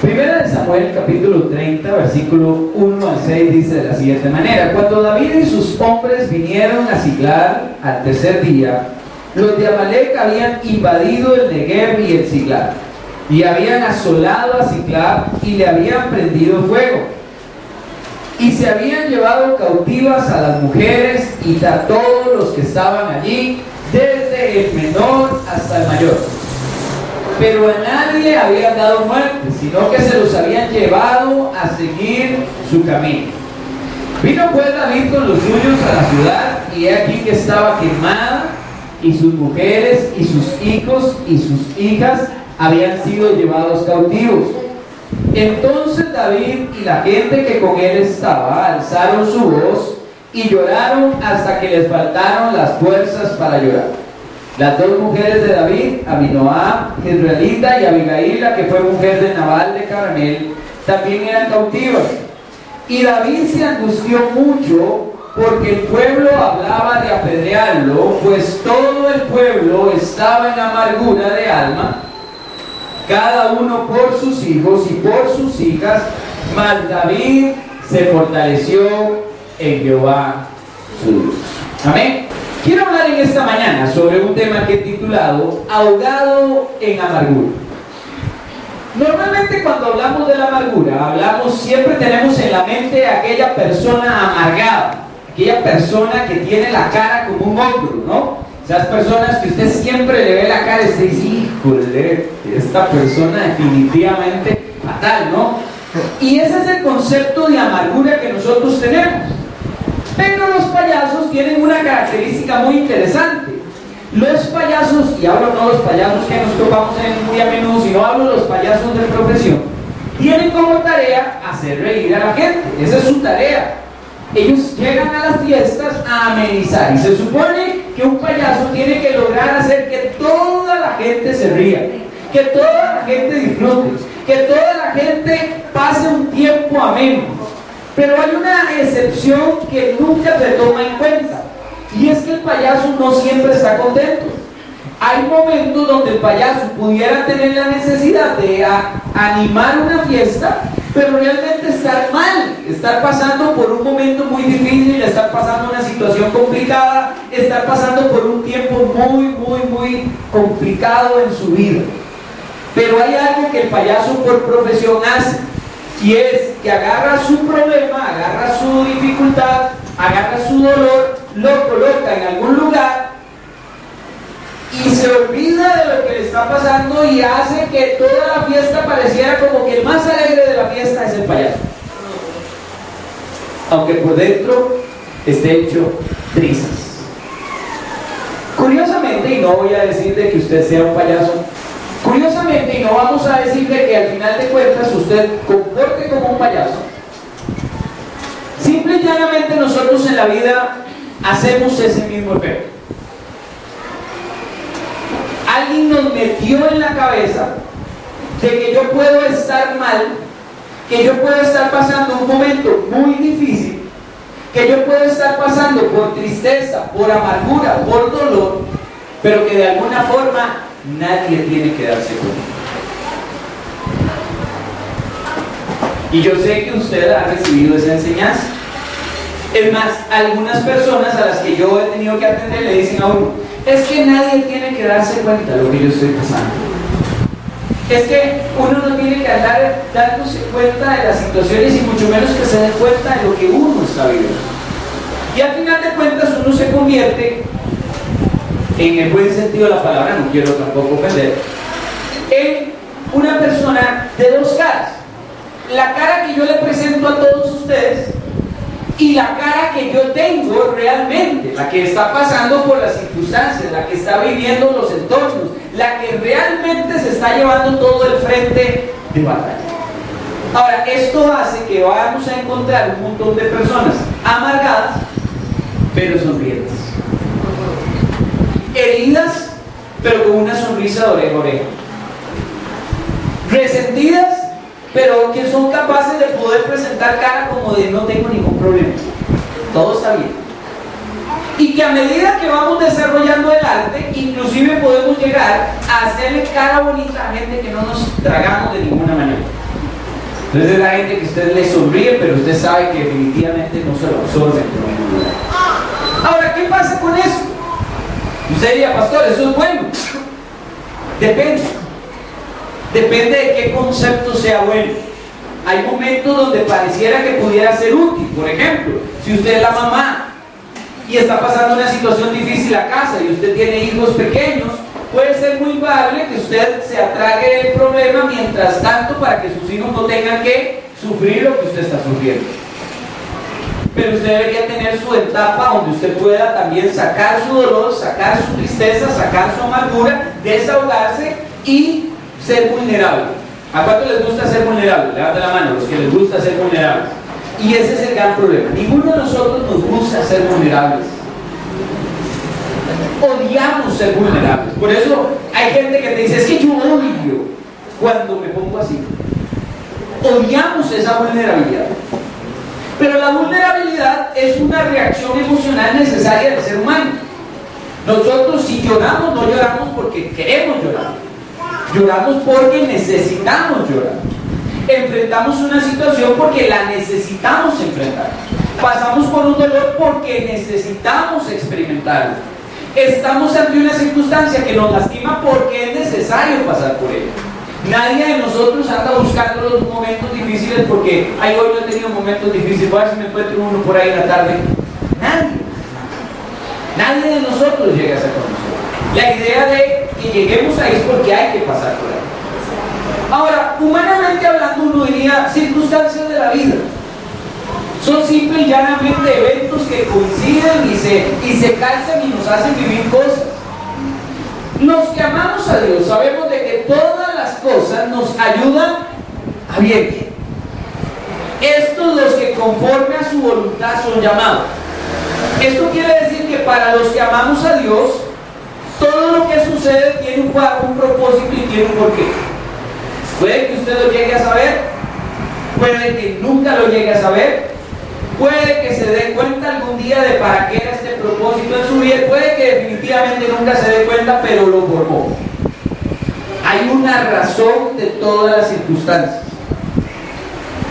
Primera de Samuel capítulo 30, versículo 1 al 6 dice de la siguiente manera, cuando David y sus hombres vinieron a Siglar al tercer día, los de Amalek habían invadido el Negev y el Siglar, y habían asolado a Siglar y le habían prendido fuego, y se habían llevado cautivas a las mujeres y a todos los que estaban allí, desde el menor hasta el mayor pero a nadie habían dado muerte, sino que se los habían llevado a seguir su camino. Vino pues David con los suyos a la ciudad, y he aquí que estaba quemada, y sus mujeres, y sus hijos, y sus hijas habían sido llevados cautivos. Entonces David y la gente que con él estaba alzaron su voz y lloraron hasta que les faltaron las fuerzas para llorar. Las dos mujeres de David, Abinoam, Jezreelita y Abigail, que fue mujer de Nabal de Carmel, también eran cautivas. Y David se angustió mucho porque el pueblo hablaba de apedrearlo, pues todo el pueblo estaba en amargura de alma, cada uno por sus hijos y por sus hijas, mas David se fortaleció en Jehová su. Amén. Quiero hablar en esta mañana sobre un tema que he titulado Ahogado en amargura. Normalmente cuando hablamos de la amargura, hablamos, siempre tenemos en la mente aquella persona amargada, aquella persona que tiene la cara como un ogro, ¿no? Esas personas que usted siempre le ve la cara y dice, híjole, esta persona definitivamente fatal, ¿no? Y ese es el concepto de amargura que nosotros tenemos. Pero los payasos tienen una característica muy interesante. Los payasos, y hablo no los payasos que nos topamos en muy a menudo, sino hablo de los payasos de profesión, tienen como tarea hacer reír a la gente. Esa es su tarea. Ellos llegan a las fiestas a amenizar y se supone que un payaso tiene que lograr hacer que toda la gente se ría, que toda la gente disfrute, que toda la gente pase un tiempo ameno. Pero hay una excepción que nunca se toma en cuenta. Y es que el payaso no siempre está contento. Hay momentos donde el payaso pudiera tener la necesidad de animar una fiesta, pero realmente estar mal, estar pasando por un momento muy difícil, estar pasando una situación complicada, estar pasando por un tiempo muy, muy, muy complicado en su vida. Pero hay algo que el payaso por profesión hace y es que agarra su problema, agarra su dificultad, agarra su dolor, lo coloca en algún lugar y se olvida de lo que le está pasando y hace que toda la fiesta pareciera como que el más alegre de la fiesta es el payaso. Aunque por dentro esté hecho trizas. Curiosamente, y no voy a decir de que usted sea un payaso, Curiosamente, y no vamos a decirle que al final de cuentas usted comporte como un payaso, simple y llanamente nosotros en la vida hacemos ese mismo efecto. Alguien nos metió en la cabeza de que yo puedo estar mal, que yo puedo estar pasando un momento muy difícil, que yo puedo estar pasando por tristeza, por amargura, por dolor, pero que de alguna forma nadie tiene que darse cuenta. Y yo sé que usted ha recibido esa enseñanza. Es más, algunas personas a las que yo he tenido que atender le dicen a uno, es que nadie tiene que darse cuenta de lo que yo estoy pasando. Es que uno no tiene que andar dándose cuenta de las situaciones y mucho menos que se dé cuenta de lo que uno está viviendo. Y al final de cuentas uno se convierte en el buen sentido de la palabra, no quiero tampoco ofender, en una persona de dos caras. La cara que yo le presento a todos ustedes y la cara que yo tengo realmente, la que está pasando por las circunstancias, la que está viviendo los entornos, la que realmente se está llevando todo el frente de batalla. Ahora, esto hace que vamos a encontrar un montón de personas amargadas, pero sonrientes heridas, pero con una sonrisa de oreja a oreja. Resentidas, pero que son capaces de poder presentar cara como de no tengo ningún problema. Todo está bien. Y que a medida que vamos desarrollando el arte, inclusive podemos llegar a hacerle cara bonita a gente que no nos tragamos de ninguna manera. Entonces es la gente que usted le sonríe, pero usted sabe que definitivamente no se lo absorbe ¿qué pasa con eso? Usted diría, pastor, eso es bueno. Depende. Depende de qué concepto sea bueno. Hay momentos donde pareciera que pudiera ser útil. Por ejemplo, si usted es la mamá y está pasando una situación difícil a casa y usted tiene hijos pequeños, puede ser muy probable que usted se atrague el problema mientras tanto para que sus hijos no tengan que sufrir lo que usted está sufriendo. Pero usted debería tener su etapa donde usted pueda también sacar su dolor, sacar su tristeza, sacar su amargura, desahogarse y ser vulnerable. ¿A cuánto les gusta ser vulnerable? Levante la mano, los que les gusta ser vulnerable. Y ese es el gran problema. Ninguno de nosotros nos gusta ser vulnerables. Odiamos ser vulnerables. Por eso hay gente que te dice, es que yo odio cuando me pongo así. Odiamos esa vulnerabilidad. Pero la vulnerabilidad es una reacción emocional necesaria del ser humano. Nosotros si lloramos, no lloramos porque queremos llorar. Lloramos porque necesitamos llorar enfrentamos una situación porque la necesitamos enfrentar. Pasamos por un dolor porque necesitamos experimentarlo. Estamos ante una circunstancia que nos lastima porque es necesario pasar por ella. Nadie de nosotros anda buscando los momentos difíciles porque, ay, hoy no he tenido momentos difíciles, voy a ver si me encuentro uno por ahí en la tarde. Nadie. Nadie de nosotros llega a esa condición. La idea de que lleguemos ahí es porque hay que pasar por ahí. Ahora, humanamente hablando, uno diría circunstancias de la vida. Son simple y llanamente eventos que coinciden y se, y se calzan y nos hacen vivir cosas. Los que amamos a Dios sabemos de que todas las cosas nos ayudan a bien. Estos los que conforme a su voluntad son llamados. Esto quiere decir que para los que amamos a Dios, todo lo que sucede tiene un, un propósito y tiene un porqué. Puede que usted lo llegue a saber, puede que nunca lo llegue a saber, puede que se dé cuenta algún día de para qué era este propósito en su vida, puede que definitivamente nunca se dé cuenta, pero lo formó. Hay una razón de todas las circunstancias.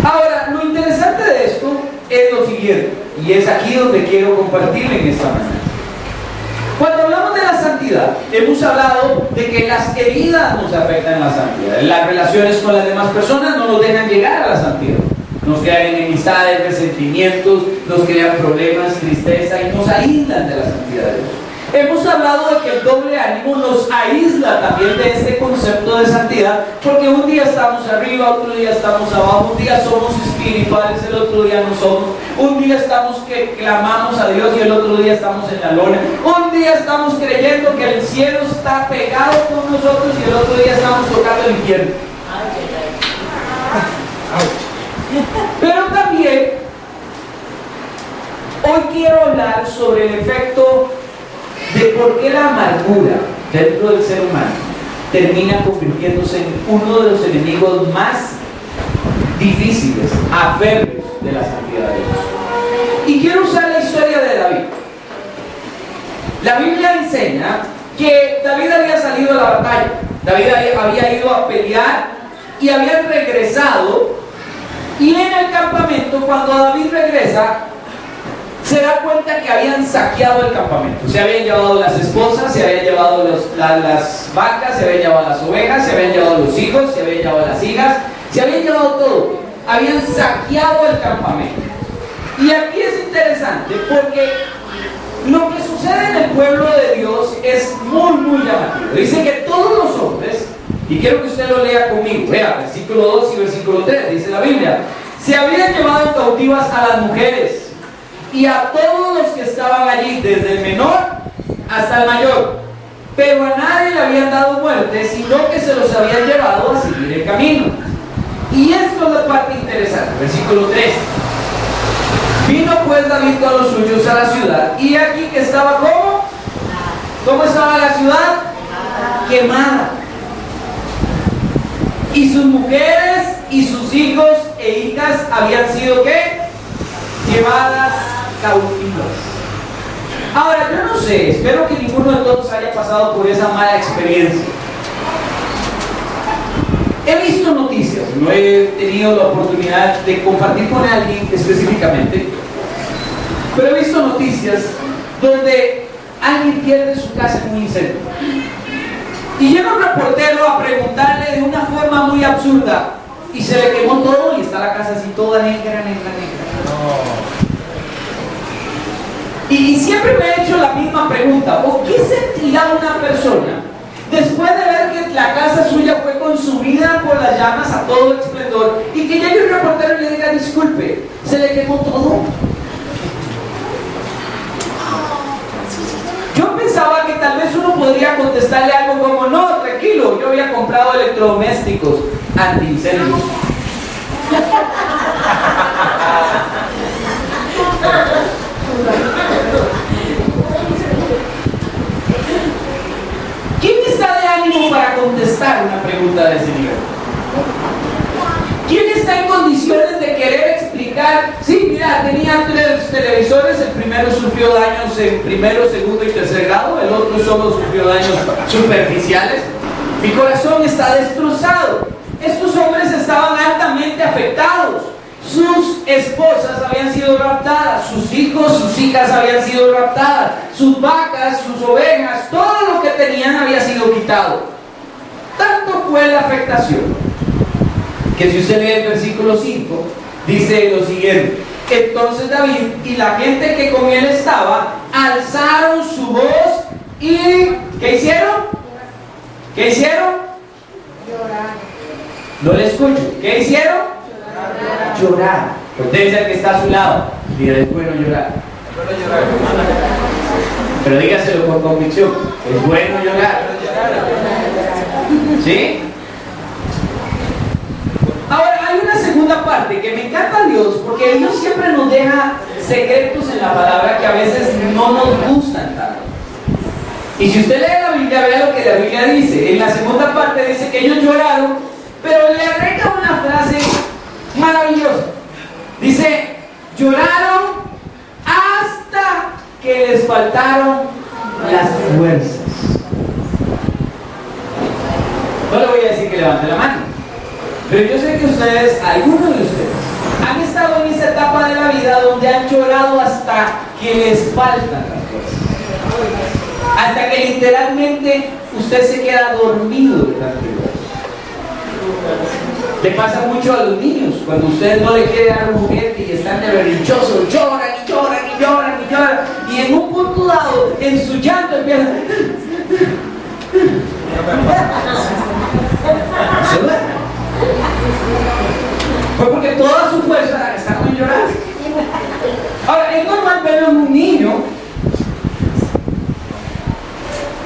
Ahora, lo interesante de esto es lo siguiente, y es aquí donde quiero compartirle en esta mañana. Cuando hablamos de la santidad, hemos hablado de que las heridas nos afectan en la santidad. Las relaciones con las demás personas no nos dejan llegar a la santidad. Nos crean enemistades, resentimientos, nos crean problemas, tristeza y nos aíslan de la santidad de Dios. Hemos hablado de que el doble ánimo nos aísla también de este concepto de santidad, porque un día estamos arriba, otro día estamos abajo, un día somos espirituales, el otro día no somos, un día estamos que clamamos a Dios y el otro día estamos en la lona, un día estamos creyendo que el cielo está pegado con nosotros y el otro día estamos tocando el infierno. Pero también hoy quiero hablar sobre el efecto de por qué la amargura dentro del ser humano termina convirtiéndose en uno de los enemigos más difíciles, aferros de la santidad de Dios. Y quiero usar la historia de David. La Biblia enseña que David había salido a la batalla, David había ido a pelear y habían regresado. Y en el campamento, cuando David regresa, se da cuenta que habían saqueado el campamento. Se habían llevado las esposas, se habían llevado las vacas, se habían llevado las ovejas, se habían llevado los hijos, se habían llevado las hijas, se habían llevado todo. Habían saqueado el campamento. Y aquí es interesante porque lo que sucede en el pueblo de Dios es muy, muy llamativo. Dice que hombres, y quiero que usted lo lea conmigo, vea, versículo 2 y versículo 3, dice la Biblia, se habían llevado cautivas a las mujeres y a todos los que estaban allí, desde el menor hasta el mayor. Pero a nadie le habían dado muerte, sino que se los habían llevado a seguir el camino. Y esto es la parte interesante, versículo 3. Vino pues David con los suyos a la ciudad, y aquí que estaba como, ¿cómo estaba la ciudad? Quemada. Y sus mujeres y sus hijos e hijas habían sido qué? Llevadas cautivas. Ahora, yo no sé, espero que ninguno de todos haya pasado por esa mala experiencia. He visto noticias, no he tenido la oportunidad de compartir con alguien específicamente, pero he visto noticias donde alguien pierde su casa en un incendio. Y llega un reportero forma muy absurda y se le quemó todo y está la casa así toda negra, negra, negra. Y, siempre me he hecho la misma pregunta, ¿por qué sentirá una persona después de ver que la casa suya fue consumida por las llamas a todo esplendor y que llegue un reportero y le diga, disculpe, se le quemó todo? Yo pensaba que tal vez uno podría contestarle algo como, no, yo había comprado electrodomésticos antiincendios. ¿Quién está de ánimo para contestar una pregunta de ese nivel? ¿Quién está en condiciones de querer explicar? Sí, mira, tenía tres televisores, el primero sufrió daños en primero, segundo y tercer grado, el otro solo sufrió daños superficiales. Mi corazón está destrozado. Estos hombres estaban altamente afectados. Sus esposas habían sido raptadas, sus hijos, sus hijas habían sido raptadas, sus vacas, sus ovejas, todo lo que tenían había sido quitado. Tanto fue la afectación que si usted lee el versículo 5, dice lo siguiente. Entonces David y la gente que con él estaba alzaron su voz y ¿qué hicieron? ¿Qué hicieron? Llorar. No le escucho. ¿Qué hicieron? Llorar. Usted dice que está a su lado. Mira, es bueno llorar. Pero dígaselo con convicción. Es bueno llorar. ¿Sí? Ahora, hay una segunda parte que me encanta Dios, porque Dios siempre nos deja secretos en la palabra que a veces no nos gustan tanto. Y si usted lee la Biblia, vea lo que la Biblia dice. En la segunda parte dice que ellos lloraron, pero le agrega una frase maravilloso. Dice, lloraron hasta que les faltaron las fuerzas. No le voy a decir que levante la mano, pero yo sé que ustedes, algunos de ustedes, han estado en esa etapa de la vida donde han llorado hasta que les faltan las fuerzas. Hasta que literalmente usted se queda dormido de la le pasa mucho a los niños, cuando usted no le quiere dar un juguete y están de berrinchosos, lloran y lloran y lloran y lloran, y en un punto dado, en su llanto empiezan. Se Fue porque toda su fuerza la gastaron en llorar. Ahora, es normal ver en un niño,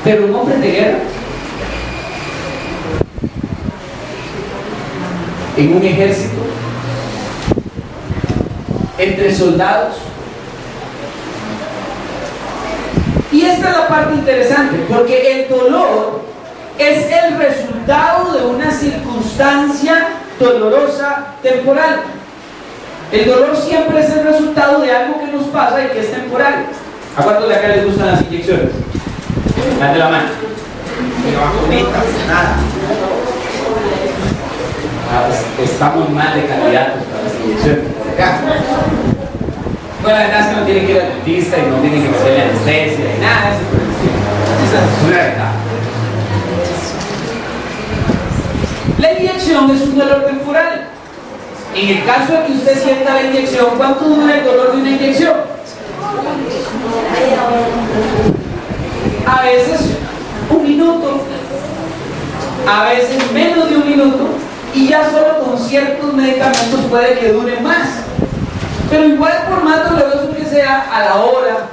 pero un hombre de guerra en un ejército, entre soldados. Y esta es la parte interesante, porque el dolor es el resultado de una circunstancia dolorosa temporal. El dolor siempre es el resultado de algo que nos pasa y que es temporal. ¿A cuántos de acá les gustan las inyecciones? de la mano. Nada. Estamos mal de candidatos para las inyecciones por acá. Bueno, la verdad es que no tiene que ir al dentista y no tiene que hacerle anestesia y nada, eso es una verdad. La inyección es un dolor temporal. En el caso de que usted sienta la inyección, ¿cuánto dura el dolor de una inyección? A veces un minuto, a veces menos de un minuto, y ya solo con ciertos medicamentos puede que dure más. Pero igual por más doloroso que sea, a la hora,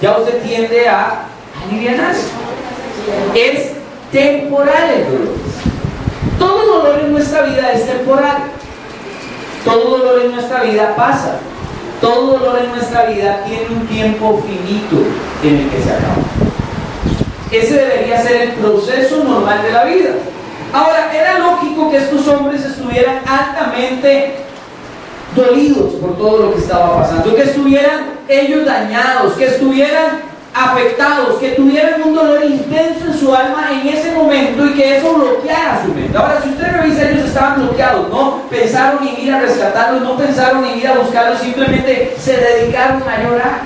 ya usted tiende a aliviarse. Es temporal el dolor. Todo dolor en nuestra vida es temporal. Todo dolor en nuestra vida pasa. Todo dolor en nuestra vida tiene un tiempo finito en el que se acaba. Ese debería ser el proceso normal de la vida. Ahora, era lógico que estos hombres estuvieran altamente dolidos por todo lo que estaba pasando, que estuvieran ellos dañados, que estuvieran afectados, que tuvieran un dolor intenso en su alma en ese momento y que eso bloqueara su mente. Ahora, si usted revisa, ellos estaban bloqueados, no pensaron en ir a rescatarlos, no pensaron en ir a buscarlos, simplemente se dedicaron a llorar.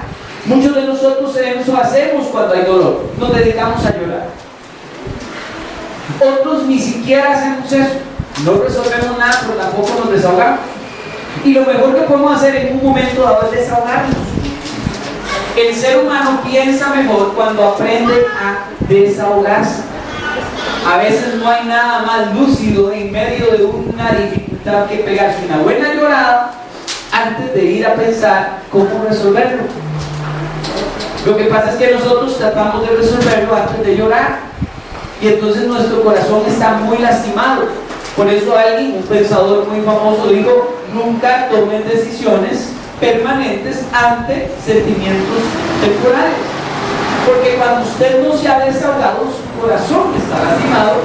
Muchos de nosotros eso hacemos cuando hay dolor, nos dedicamos a llorar. Otros ni siquiera hacemos eso, no resolvemos nada, pero tampoco nos desahogamos. Y lo mejor que podemos hacer en un momento dado es desahogarnos. El ser humano piensa mejor cuando aprende a desahogarse. A veces no hay nada más lúcido en medio de una dificultad que pegarse una buena llorada antes de ir a pensar cómo resolverlo. Lo que pasa es que nosotros tratamos de resolverlo antes de llorar y entonces nuestro corazón está muy lastimado. Por eso alguien, un pensador muy famoso, dijo, nunca tomen decisiones permanentes ante sentimientos temporales. Porque cuando usted no se ha desahogado, su corazón está lastimado,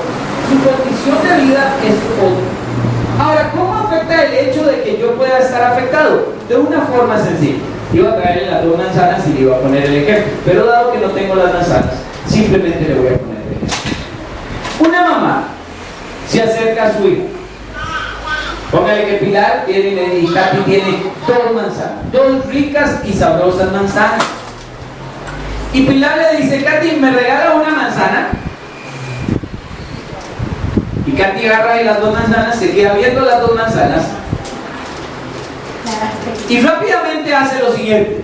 su condición de vida es otra. Ahora, ¿cómo afecta el hecho de que yo pueda estar afectado? De una forma sencilla. Iba a traerle las dos manzanas y le iba a poner el ejemplo. Pero dado que no tengo las manzanas, simplemente le voy a poner. Una mamá se acerca a su hijo Póngale que Pilar tiene, y Katy tiene dos manzanas, dos ricas y sabrosas manzanas. Y Pilar le dice, Katy, ¿me regala una manzana? Y Katy agarra las dos manzanas, se queda viendo las dos manzanas. Y rápidamente hace lo siguiente.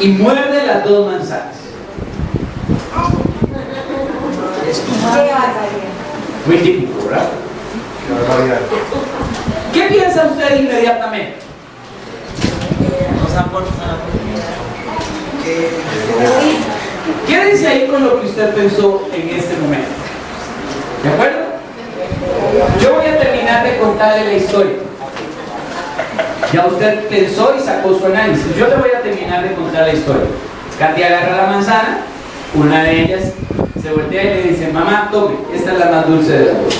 Y muerde las dos manzanas. Muy típico, ¿verdad? ¿Qué piensa usted inmediatamente? Quédense ahí con lo que usted pensó en este momento. ¿De acuerdo? Yo voy a terminar de contarle la historia. Ya usted pensó y sacó su análisis. Yo le voy a terminar de contar la historia. Katy agarra la manzana, una de ellas se voltea y le dice, mamá, tome, esta es la más dulce de las dos.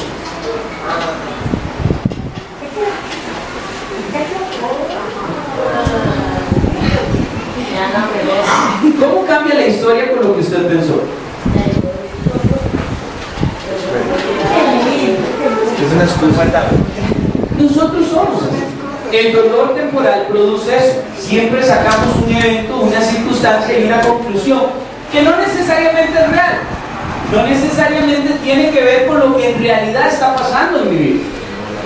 ¿Cómo cambia la historia con lo que usted pensó? Nosotros somos El dolor temporal produce eso. Siempre sacamos un evento, una circunstancia y una conclusión que no necesariamente es real. No necesariamente tiene que ver con lo que en realidad está pasando en mi vida.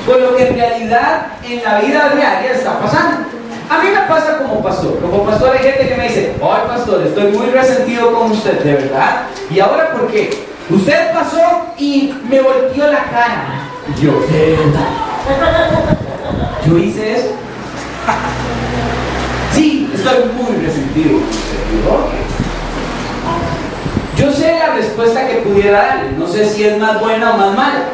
Con lo que en realidad en la vida diaria está pasando. A mí me pasa como pastor. Como pastor hay gente que me dice, ay pastor, estoy muy resentido con usted, ¿de verdad? ¿Y ahora por qué? Usted pasó y me volteó la cara. Yo, ¿de verdad? Yo hice eso. Sí, estoy muy resentido Yo sé la respuesta que pudiera darle. No sé si es más buena o más mala.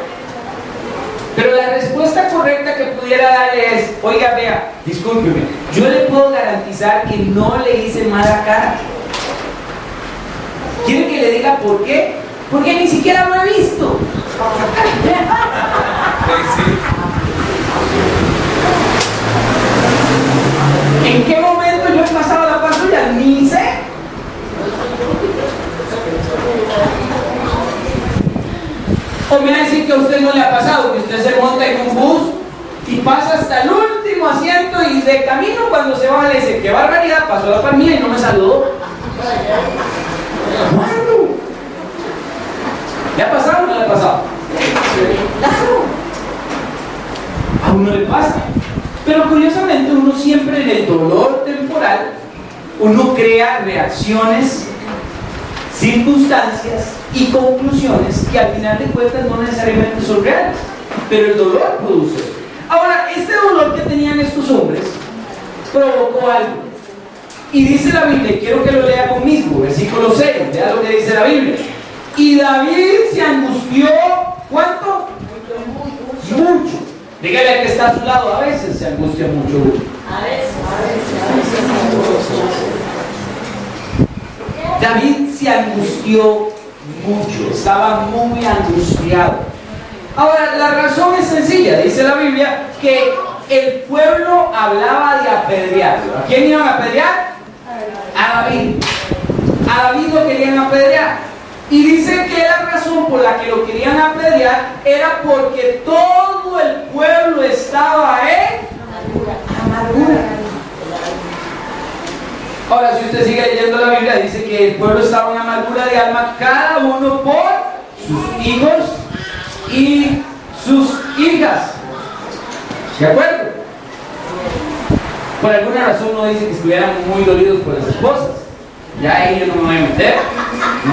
Pero la respuesta correcta que pudiera darle es, oiga, vea, discúlpeme, yo le puedo garantizar que no le hice mala cara. ¿Quiere que le diga por qué? Porque ni siquiera lo he visto. ¿En qué momento yo he pasado la patrulla? Ni sé. O me va a decir que a usted no le ha pasado, que usted se monta en un bus y pasa hasta el último asiento y de camino cuando se va le dice, qué barbaridad, pasó la familia y no me saludó. ¿Cuándo? ¿Le ha pasado o no le ha pasado? Claro. A uno le pasa. Pero curiosamente uno siempre en el dolor temporal, uno crea reacciones circunstancias y conclusiones que al final de cuentas no necesariamente son reales, pero el dolor produce. Ahora, este dolor que tenían estos hombres provocó algo. Y dice la Biblia, quiero que lo lea conmigo, versículo 6, vea lo que dice la Biblia. Y David se angustió, ¿cuánto? Mucho. Dígale al que está a su lado, a veces se angustia mucho. A veces, a veces, a veces. David se angustió mucho, estaba muy angustiado. Ahora, la razón es sencilla, dice la Biblia, que el pueblo hablaba de apedrearlo. ¿A quién iban a apedrear? A a David. A David lo querían apedrear. Y dice que la razón por la que lo querían apedrear era porque todo el pueblo estaba en amargura. Ahora, si usted sigue leyendo la Biblia, dice que el pueblo estaba en amargura de alma, cada uno por sus hijos y sus hijas. ¿De acuerdo? Por alguna razón no dice que estuvieran muy dolidos por las esposas. Ya ahí yo no me voy a meter,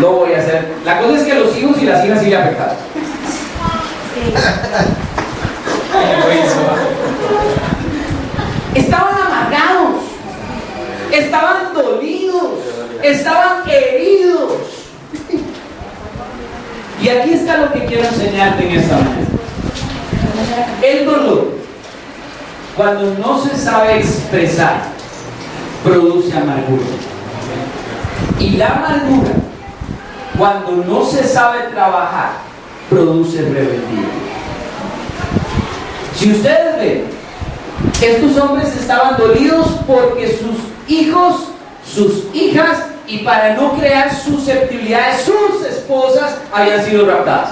no voy a hacer. La cosa es que los hijos y las hijas sí le afectaron. Estaban estaban dolidos, estaban heridos. Y aquí está lo que quiero enseñarte en esta mañana. El dolor, cuando no se sabe expresar, produce amargura. Y la amargura, cuando no se sabe trabajar, produce rebeldía. Si ustedes ven, estos hombres estaban dolidos porque sus hijos, sus hijas, y para no crear susceptibilidades, sus esposas habían sido raptadas.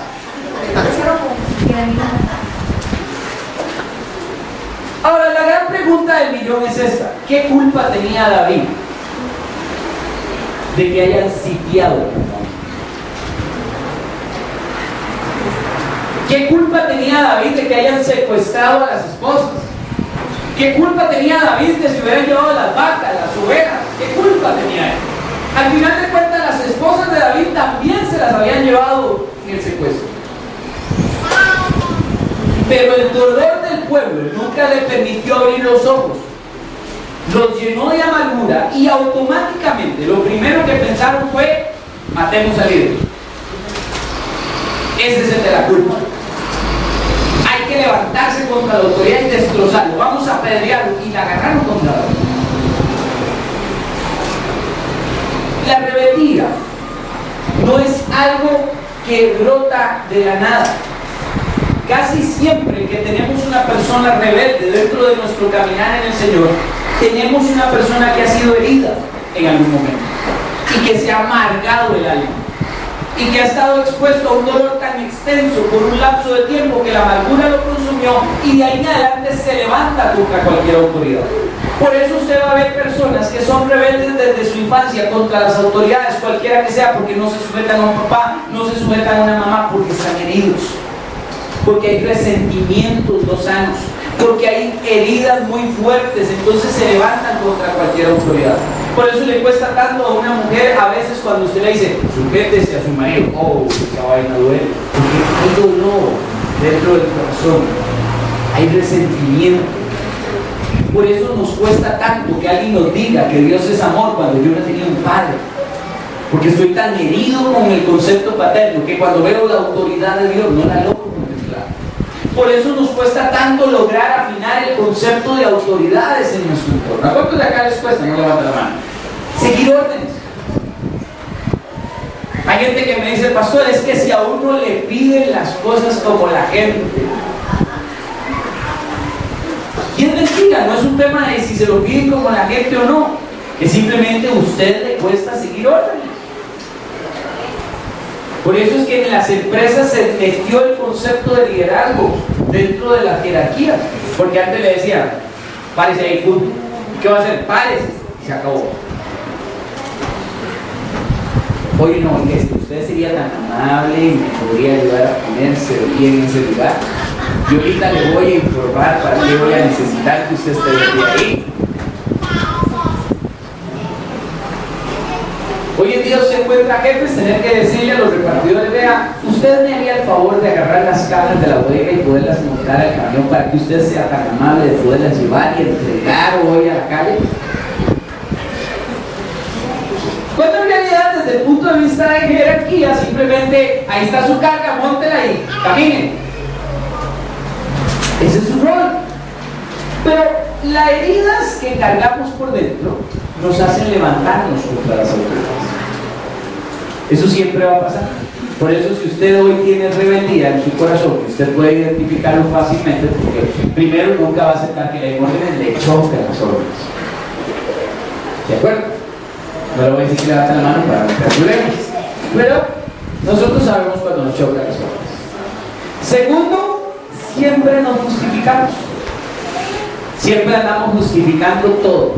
Ahora, la gran pregunta del millón es esta. ¿Qué culpa tenía David de que hayan sitiado ¿Qué culpa tenía David de que hayan secuestrado a las esposas? ¿Qué culpa tenía David de si hubieran llevado las vacas, las ovejas? ¿Qué culpa tenía él? Al final de cuentas, las esposas de David también se las habían llevado en el secuestro. Pero el dolor del pueblo nunca le permitió abrir los ojos. Los llenó de amargura y automáticamente lo primero que pensaron fue, matemos al líder. Ese es el de la culpa. Levantarse contra la autoridad y destrozarlo. Vamos a apedrearlo y la agarraron contra David. La rebeldía no es algo que brota de la nada. Casi siempre que tenemos una persona rebelde dentro de nuestro caminar en el Señor, tenemos una persona que ha sido herida en algún momento y que se ha amargado el alma y que ha estado expuesto a un dolor tan extenso por un lapso de tiempo que la amargura lo consumió y de ahí en adelante se levanta contra cualquier autoridad. Por eso usted va a ver personas que son rebeldes desde su infancia contra las autoridades, cualquiera que sea, porque no se sujetan a un papá, no se sujetan a una mamá, porque están heridos porque hay resentimientos no sanos, porque hay heridas muy fuertes, entonces se levantan contra cualquier autoridad. Por eso le cuesta tanto a una mujer a veces cuando usted le dice, sujétese a su marido, oh, esa vaina duele, porque hay dolor dentro del corazón, hay resentimiento. Por eso nos cuesta tanto que alguien nos diga que Dios es amor cuando yo no tenía un padre. Porque estoy tan herido con el concepto paterno que cuando veo la autoridad de Dios no la logro por eso nos cuesta tanto lograr afinar el concepto de autoridades en nuestro entorno. ¿A cuántos de acá les cuesta? No levanta la mano. Seguir órdenes. Hay gente que me dice, pastor, es que si a uno le piden las cosas como la gente. Y es no es un tema de si se lo piden como la gente o no. Que simplemente a usted le cuesta seguir órdenes. Por eso es que en las empresas se metió el concepto de liderazgo dentro de la jerarquía. Porque antes le decían, párese ahí. ¿Qué va a hacer? Párese. Y se acabó. Oye, no, es que usted sería tan amable y me podría ayudar a ponerse bien en ese lugar. Yo ahorita le voy a informar para qué voy a necesitar que usted esté ahí. Hoy en día usted encuentra jefes tener que decirle a los repartidores, vea, usted me haría el favor de agarrar las cajas de la bodega y poderlas montar al camión para que usted sea tan amable de poderlas llevar y entregar hoy a la calle. Cuando en realidad desde el punto de vista de jerarquía simplemente ahí está su carga, montela y camine. Ese es su rol. Pero las heridas que cargamos por dentro nos hacen levantarnos contra las autoridades. Eso siempre va a pasar. Por eso si usted hoy tiene rebeldía en su corazón, usted puede identificarlo fácilmente, porque primero nunca va a aceptar que le órdenes le choquen las órdenes. ¿De acuerdo? No le voy a decir que la mano para meter problemas. Pero nosotros sabemos cuando nos chocan las cosas. Segundo, siempre nos justificamos. Siempre andamos justificando todo.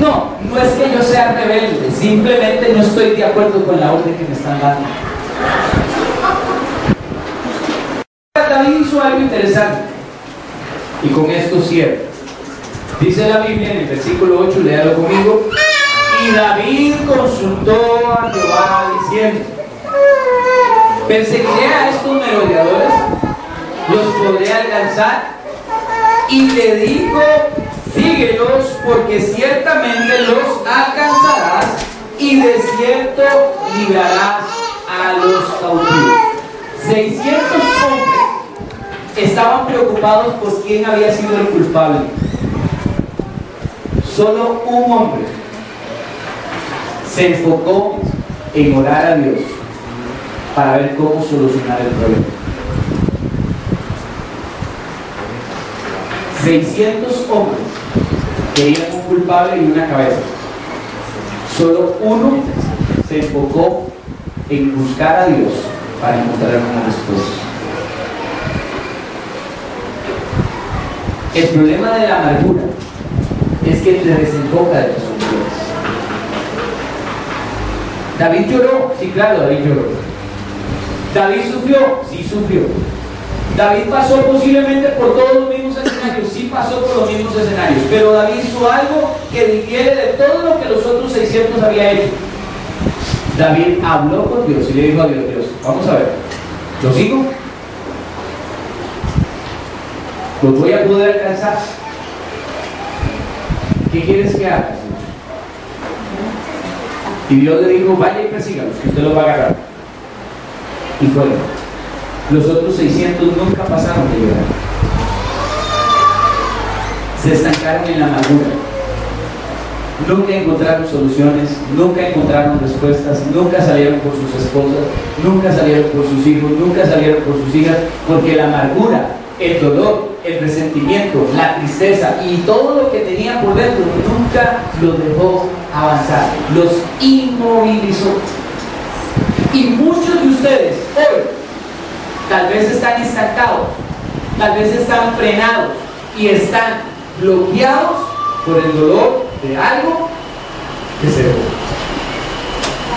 No, no es que yo sea rebelde, simplemente no estoy de acuerdo con la orden que me están dando. David hizo algo interesante. Y con esto cierro. Dice la Biblia en el versículo 8, léalo conmigo. Y David consultó a Jehová diciendo, perseguiré a estos merodeadores, los podré alcanzar. Y le dijo, síguelos porque ciertamente los alcanzarás y de cierto librarás a los cautivos. 600 hombres estaban preocupados por quién había sido el culpable. Solo un hombre se enfocó en orar a Dios para ver cómo solucionar el problema. 600 hombres querían un culpable y una cabeza. Solo uno se enfocó en buscar a Dios para encontrar una respuesta. El problema de la amargura es que te desenfoca de tus David lloró, sí, claro, David lloró. David sufrió, sí sufrió. David pasó posiblemente por todos los mismos escenarios, sí pasó por los mismos escenarios, pero David hizo algo que difiere de todo lo que los otros 600 había hecho. David habló con Dios y le dijo a Dios, Dios, vamos a ver, ¿lo sigo? ¿Los voy a poder alcanzar? ¿Qué quieres que haga? Y Dios le dijo, vaya y persígalos, que usted los va a agarrar. Y fueron. Los otros 600 nunca pasaron de llorar. Se estancaron en la amargura. Nunca encontraron soluciones, nunca encontraron respuestas, nunca salieron por sus esposas, nunca salieron por sus hijos, nunca salieron por sus hijas, porque la amargura, el dolor, el resentimiento, la tristeza y todo lo que tenía por dentro nunca los dejó avanzar, los inmovilizó. Y muchos de ustedes hoy tal vez están estancados, tal vez están frenados y están bloqueados por el dolor de algo que se dejó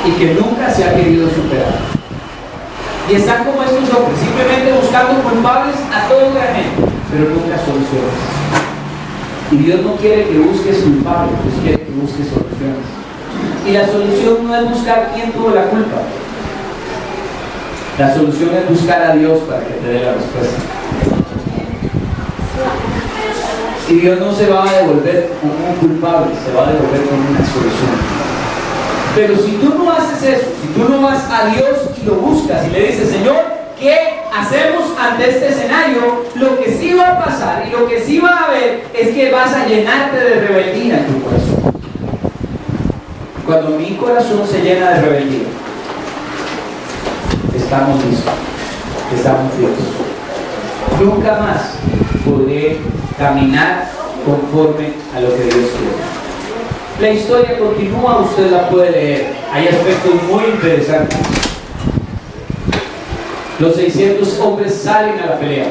y que nunca se ha querido superar. Y están como estos hombres, simplemente buscando culpables a todo la gente, pero nunca soluciones. Y Dios no quiere que busques culpables, Dios quiere que busques soluciones. Y la solución no es buscar quién tuvo la culpa. La solución es buscar a Dios para que te dé la respuesta. Y Dios no se va a devolver como un culpable, se va a devolver con una solución. Pero si tú no haces eso, si tú no vas a Dios y lo buscas y le dices, Señor, ¿qué hacemos ante este escenario? Lo que sí va a pasar y lo que sí va a haber es que vas a llenarte de rebeldía en tu corazón. Cuando mi corazón se llena de rebeldía, estamos listos, estamos listos. Nunca más podré caminar conforme a lo que Dios quiere. La historia continúa, usted la puede leer. Hay aspectos muy interesantes. Los 600 hombres salen a la pelea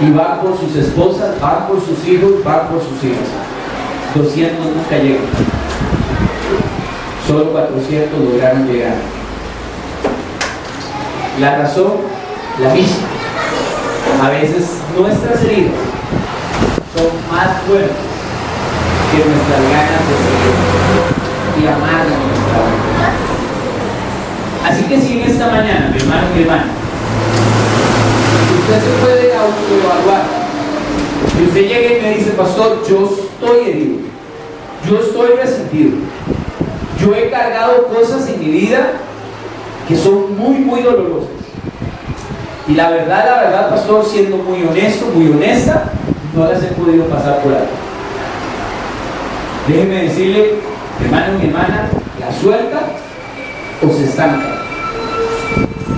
y van por sus esposas, van por sus hijos, van por sus hijas. 200 nunca llegan. Solo 400 lograron llegar. La razón, la misma. A veces nuestras heridas son más fuertes que nuestras ganas de seguir y amar nuestra vida. Así que si en esta mañana, mi hermano y mi hermana, usted se puede autoevaluar y usted llega y me dice, pastor, yo estoy herido, yo estoy resentido, yo he cargado cosas en mi vida que son muy, muy dolorosas. Y la verdad, la verdad, pastor, siendo muy honesto, muy honesta, no las he podido pasar por alto. Déjeme decirle, hermano y hermana, la suelta o se estanca.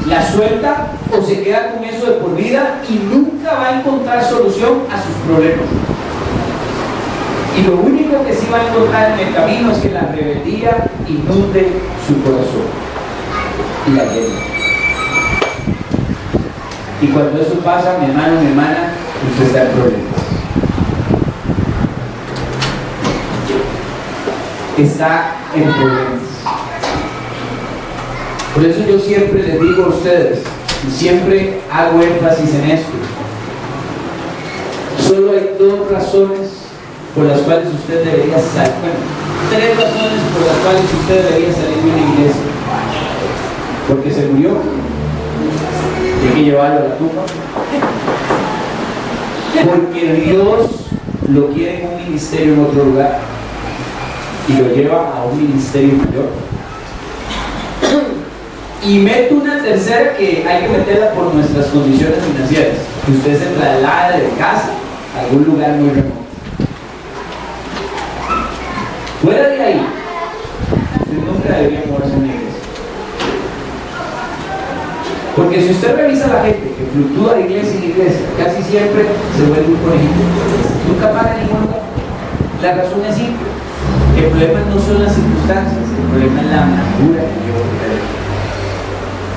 La suelta o se queda con eso de por vida y nunca va a encontrar solución a sus problemas. Y lo único que sí va a encontrar en el camino es que la rebeldía inunde su corazón y la llena. Y cuando eso pasa, mi hermano, mi hermana, usted está en problemas. Está en problemas. Por eso yo siempre les digo a ustedes, y siempre hago énfasis en esto, solo hay dos razones por las cuales usted debería salir, bueno, tres razones por las cuales usted debería salir de una iglesia. Porque se murió, y hay que llevarlo a la tumba. Porque Dios lo quiere en un ministerio en otro lugar y lo lleva a un ministerio mayor. Y meto una tercera que hay que meterla por nuestras condiciones financieras. Que usted se traslade de casa a algún lugar muy remoto. Fuera de ahí, usted nunca debería moverse en la iglesia. Porque si usted revisa a la gente que fluctúa de iglesia en iglesia, casi siempre se vuelve un conejito. Nunca para en ningún lugar. La razón es simple. El problema no son las circunstancias, el problema es la amargura que llevo.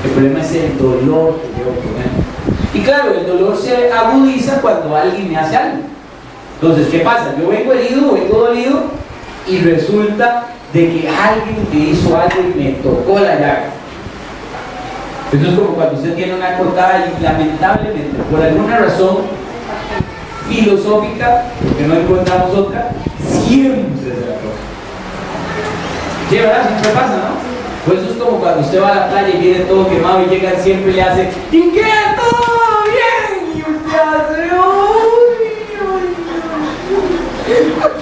El problema es el dolor que llevo con él. Y claro, el dolor se agudiza cuando alguien me hace algo. Entonces, ¿qué pasa? Yo vengo herido, vengo dolido y resulta de que alguien me hizo algo y me tocó la llaga. Eso es como cuando usted tiene una cortada y lamentablemente, por alguna razón filosófica, porque no encontramos otra, siempre se la toca. Sí, ¿verdad? Siempre pasa, ¿no? Pues eso es como cuando usted va a la playa y viene todo quemado y llega siempre y le hace. ¿Todo bien? Y usted hace ¡Uy!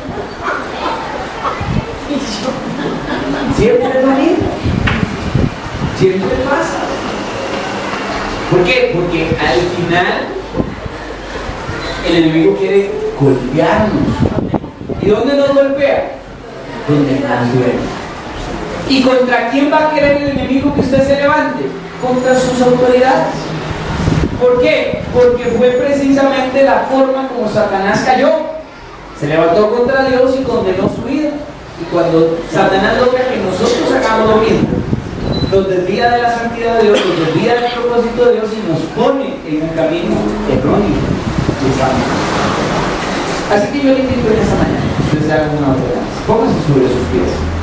Siempre es lo. Siempre pasa. ¿Por qué? Porque al final el enemigo quiere golpearnos. ¿Y dónde nos golpea? Donde nos duele. ¿Y contra quién va a querer el enemigo que usted se levante? Contra sus autoridades. ¿Por qué? Porque fue precisamente la forma como Satanás cayó. Se levantó contra Dios y condenó su. Y cuando Satanás logra que nosotros hagamos lo mismo, nos desvía de la santidad de Dios, nos desvía del propósito de Dios y nos pone en un camino erróneo Así que yo le invito en esta mañana, ustedes hagan una oración. Pónganse sobre sus pies.